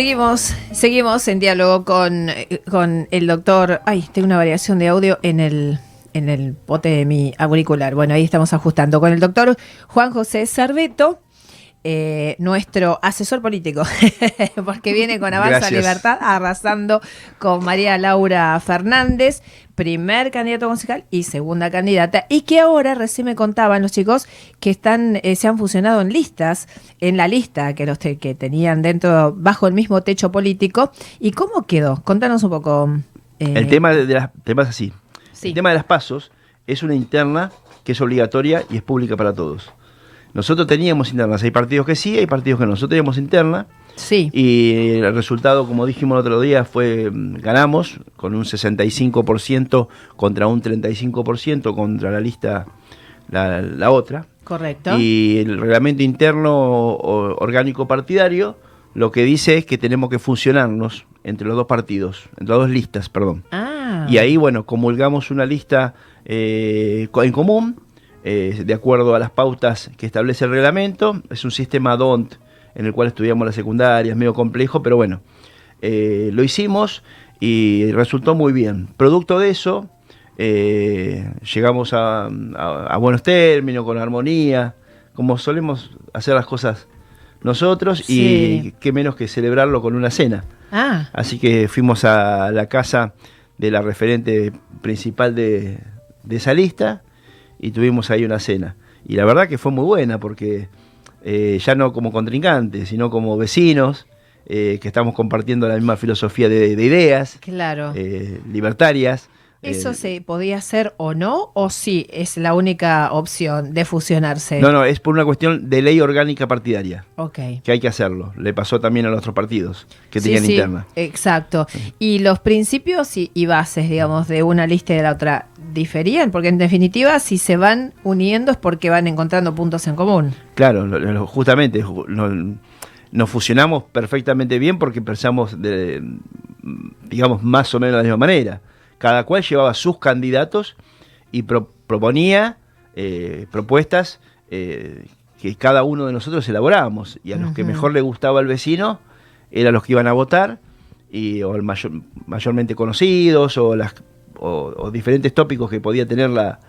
Seguimos, seguimos en diálogo con, con el doctor. Ay, tengo una variación de audio en el, en el bote de mi auricular. Bueno, ahí estamos ajustando con el doctor Juan José Cerveto. Eh, nuestro asesor político, porque viene con Avanza. Libertad arrasando con María Laura Fernández, primer candidato concejal y segunda candidata, y que ahora recién me contaban los chicos que están eh, se han fusionado en listas, en la lista que los te- que tenían dentro bajo el mismo techo político. ¿Y cómo quedó? Contanos un poco. eh, El tema de, de las temas así. Sí. El tema de las pasos es una interna que es obligatoria y es pública para todos. Nosotros teníamos internas, hay partidos que sí, hay partidos que no. Nosotros teníamos interna Sí. y el resultado, como dijimos el otro día, fue mm, ganamos con un 65% contra un 35% contra la lista, la, la otra. Correcto. Y el reglamento interno o- orgánico partidario lo que dice es que tenemos que fusionarnos entre los dos partidos, entre las dos listas, perdón. ah. Y ahí, bueno, comulgamos una lista eh, en común, eh, de acuerdo a las pautas que establece el reglamento. Es un sistema DONT en el cual estudiamos la secundaria, es medio complejo, pero bueno, eh, lo hicimos y resultó muy bien. Producto de eso, eh, llegamos a, a- a buenos términos, con armonía, como solemos hacer las cosas nosotros, Sí. y qué menos que celebrarlo con una cena. Ah, Así que fuimos a la casa de la referente principal de, de esa lista y tuvimos ahí una cena. Y la verdad que fue muy buena porque eh, ya no como contrincantes, sino como vecinos eh, que estamos compartiendo la misma filosofía de, de ideas claro. eh, libertarias. ¿Eso Eh, se podía hacer o no? ¿O sí es la única opción de fusionarse? No, no, es por una cuestión de ley orgánica partidaria, Ok. que hay que hacerlo. Le pasó también a los otros partidos que Sí, tenían sí, interna. Exacto. ¿Y los principios y, y bases, digamos, de una lista y de la otra diferían? Porque en definitiva, si se van uniendo es porque van encontrando puntos en común. Claro, lo- lo- justamente ju- no- nos fusionamos perfectamente bien porque pensamos, de, digamos, más o menos de la misma manera. Cada cual llevaba sus candidatos y pro- proponía eh, propuestas eh, que cada uno de nosotros elaborábamos. Y a los que mejor le gustaba al vecino eran los que iban a votar, y, o el mayor- mayormente conocidos, o, las, o- o diferentes tópicos que podía tener la,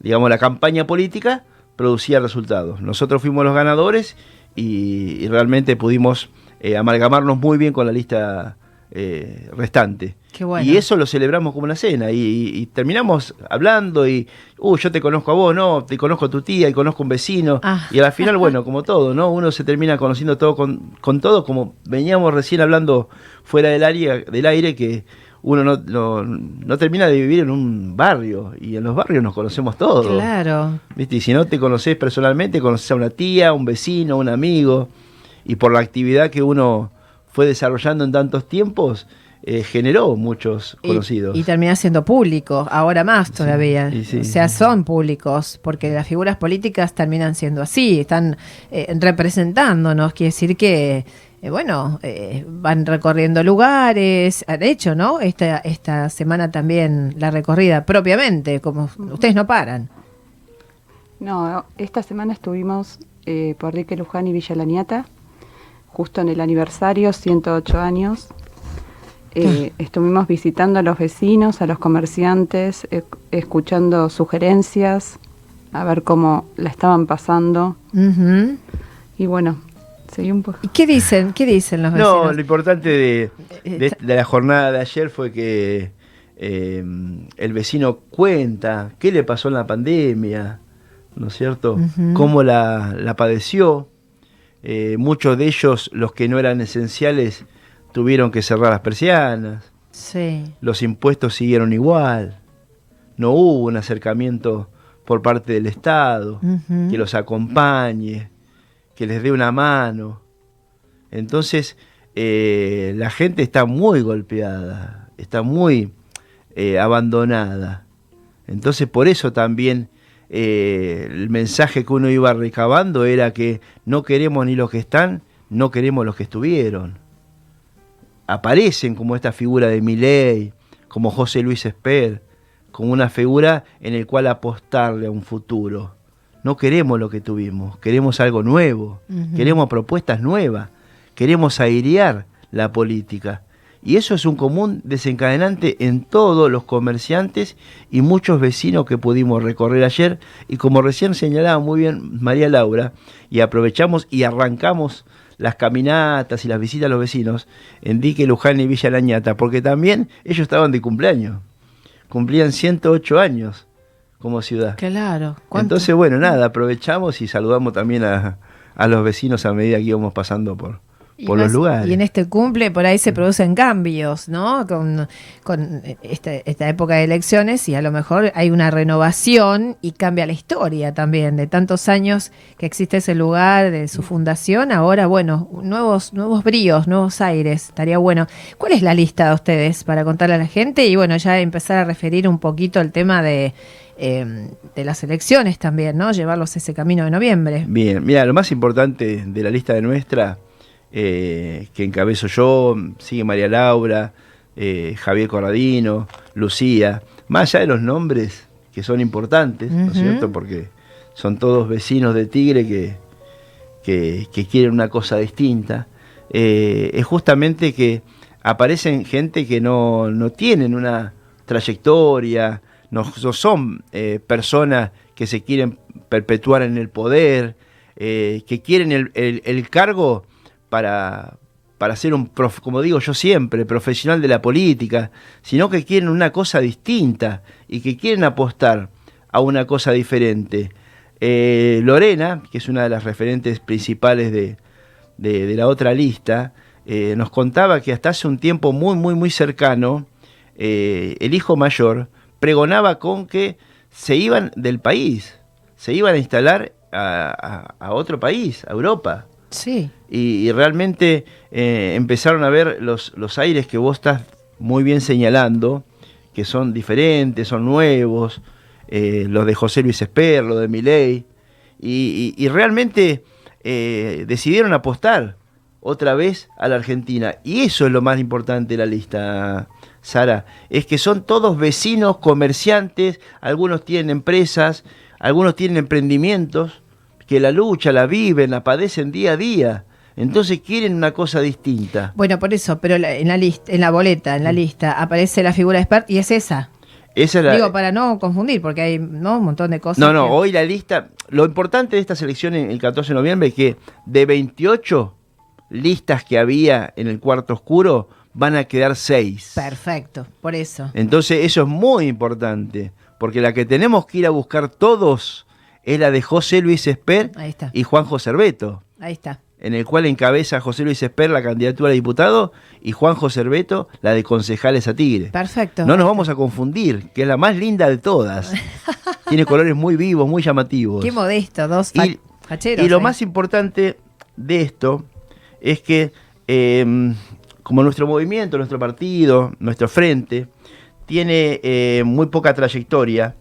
digamos, la campaña política producía resultados. Nosotros fuimos los ganadores y, y realmente pudimos eh, amalgamarnos muy bien con la lista eh, restante. Qué bueno. Y eso lo celebramos como una cena y, y- y terminamos hablando y, uh, yo te conozco a vos, no, te conozco a tu tía y conozco a un vecino. Ah. Y al final, bueno, como todo, ¿no? Uno se termina conociendo todo con, con todo, como veníamos recién hablando fuera del área, del aire, que uno no, no, no termina de vivir en un barrio y en los barrios nos conocemos todos. Claro. ¿Viste? Y si no te conoces personalmente, conoces a una tía, un vecino, un amigo. Y por la actividad que uno fue desarrollando en tantos tiempos, eh, generó muchos Y- conocidos. Y, termina siendo público, ahora más todavía. y sí. o sea, son públicos, porque las figuras políticas terminan siendo así, están eh, representándonos, quiere decir que, eh, bueno, eh, van recorriendo lugares, de hecho, ¿no? Esta, esta semana también la recorrida propiamente, como ustedes no paran. No, esta semana estuvimos eh, por Rique Luján y Villa Laniata, justo en el aniversario, 108 años. Eh, estuvimos visitando a los vecinos, a los comerciantes, eh, escuchando sugerencias, a ver cómo la estaban pasando. Y bueno, seguí un poco. ¿Y qué dicen? ¿Qué dicen los vecinos? No, lo importante de, de- Eh, de la jornada de ayer fue que eh, el vecino cuenta qué le pasó en la pandemia, ¿no es cierto? Cómo la, la padeció. Eh, muchos de ellos, los que no eran esenciales, tuvieron que cerrar las persianas. Sí. Los impuestos siguieron igual. No hubo un acercamiento por parte del Estado que los acompañe, que les dé una mano. Entonces, eh, la gente está muy golpeada, está muy eh, abandonada. Entonces, por eso también eh, el mensaje que uno iba recabando era que no queremos ni los que están, no queremos los que estuvieron. Aparecen como esta figura de Milei, como José Luis Esper, como una figura en el cual apostarle a un futuro. No queremos lo que tuvimos, queremos algo nuevo, queremos propuestas nuevas, queremos airear la política. Y eso es un común desencadenante en todos los comerciantes y muchos vecinos que pudimos recorrer ayer. Y como recién señalaba muy bien María Laura, y aprovechamos y arrancamos las caminatas y las visitas a los vecinos en Dique, Luján y Villa Lañata, porque también ellos estaban de cumpleaños. Cumplían 108 años como ciudad. Claro. Entonces, bueno, nada, aprovechamos y saludamos también a, a los vecinos a medida que íbamos pasando por, por los lugares. Y en este cumple por ahí se producen cambios, ¿no? Con, esta, esta, época de elecciones y a lo mejor hay una renovación y cambia la historia también de tantos años que existe ese lugar, de su fundación. Ahora, bueno, nuevos, nuevos bríos, nuevos aires, estaría bueno. ¿Cuál es la lista de ustedes para contarle a la gente? Y bueno, ya empezar a referir un poquito el tema de em, de las elecciones también, ¿no? Llevarlos ese camino de noviembre. Bien, mira, lo más importante de la lista de nuestra eh, que encabezo yo, sigue María Laura, eh, Javier Corradino, Lucía, más allá de los nombres que son importantes, ¿no es cierto? Porque son todos vecinos de Tigre que, que, quieren una cosa distinta. Eh, es justamente que aparecen gente que no, no tienen una trayectoria, no, son personas que se quieren perpetuar en el poder, que quieren el, el cargo para, para ser un, como digo yo siempre, profesional de la política, sino que quieren una cosa distinta y que quieren apostar a una cosa diferente. Eh, Lorena, que es una de las referentes principales de, la otra lista, eh, nos contaba que hasta hace un tiempo muy, muy, muy cercano, eh, el hijo mayor pregonaba con que se iban del país, se iban a instalar a, a otro país, a Europa. Sí. Y, realmente eh, empezaron a ver los, los aires que vos estás muy bien señalando, que son diferentes, son nuevos, eh, los de José Luis Esper, los de Miley, y, y, realmente eh, decidieron apostar otra vez a la Argentina. Y eso es lo más importante de la lista, Sara, es que son todos vecinos, comerciantes, algunos tienen empresas, algunos tienen emprendimientos, que la lucha, la viven, la padecen día a día. Entonces quieren una cosa distinta. Bueno, por eso, pero en la lista, en la boleta, en la lista, aparece la figura de Spert y es esa. Esa es la, Digo, para no confundir, porque hay ¿no? un montón de cosas. No, no, hoy la lista. Lo importante de esta selección el 14 de noviembre es que de 28 listas que había en el cuarto oscuro, van a quedar 6. Perfecto, por eso. Entonces, eso es muy importante, porque la que tenemos que ir a buscar todos es la de José Luis Esper y Juan José Beto. Ahí está. En el cual encabeza José Luis Esper la candidatura a diputado y Juan José Beto la de concejales a Tigre. Perfecto. No nos vamos a confundir, que es la más linda de todas. Tiene colores muy vivos, muy llamativos. Qué modesto, dos y, Y lo más importante de esto es que, em, como nuestro movimiento, nuestro partido, nuestro frente, tiene eh, muy poca trayectoria,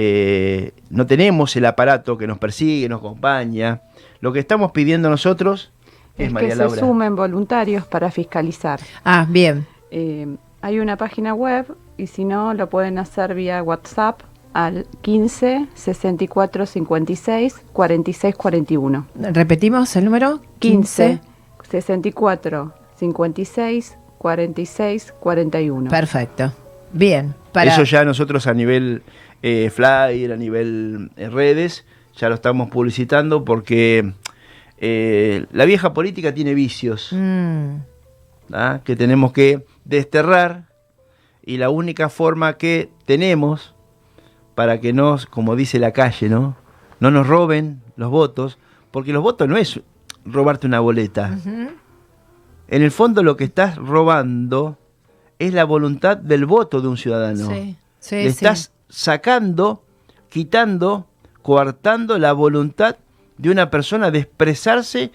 eh, no tenemos el aparato que nos persigue, nos acompaña. Lo que estamos pidiendo nosotros es, que se sumen voluntarios para fiscalizar. Ah, bien. Eh, hay una página web y si no, lo pueden hacer vía WhatsApp al 15 64 56 46 41. ¿Repetimos el número? 15 64 56 46 41. Perfecto. Bien. Eso ya nosotros a nivel eh, flyer, a nivel eh, redes, ya lo estamos publicitando porque eh, la vieja política tiene vicios mm. ¿ah? que tenemos que desterrar y la única forma que tenemos para que nos, como dice la calle, ¿no? no nos roben los votos, porque los votos no es robarte una boleta. En el fondo lo que estás robando es la voluntad del voto de un ciudadano. Le estás sacando, quitando, coartando la voluntad de una persona de expresarse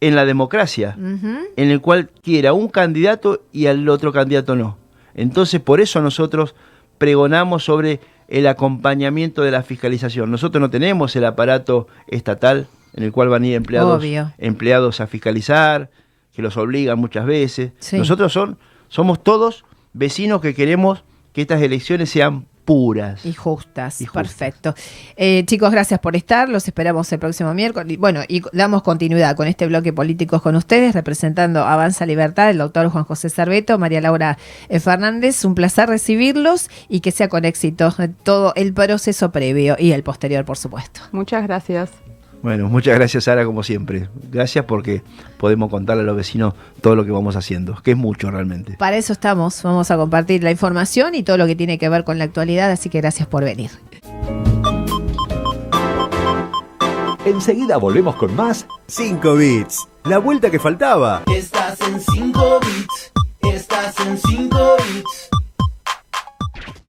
en la democracia, en el cual quiera un candidato y al otro candidato no. Entonces, por eso nosotros pregonamos sobre el acompañamiento de la fiscalización. Nosotros no tenemos el aparato estatal en el cual van a ir empleados, empleados a fiscalizar, que los obligan muchas veces. Nosotros son, somos todos vecinos que queremos que estas elecciones sean puras. Y justas, Y justas. perfecto. Eh, chicos, gracias por estar, los esperamos el próximo miércoles. Y, Bueno, y damos continuidad con este bloque políticos con ustedes, representando Avanza Libertad, el doctor Juan José Cerveto, María Laura eh, Fernández. Un placer recibirlos y que sea con éxito todo el proceso previo y el posterior, por supuesto. Muchas gracias. Bueno, muchas gracias Sara como siempre. Gracias porque podemos contarle a los vecinos todo lo que vamos haciendo, que es mucho realmente. Para eso estamos, vamos a compartir la información y todo lo que tiene que ver con la actualidad, así que gracias por venir. Enseguida volvemos con más 5 bits. La vuelta que faltaba. Estás en 5 bits, estás en 5 bits.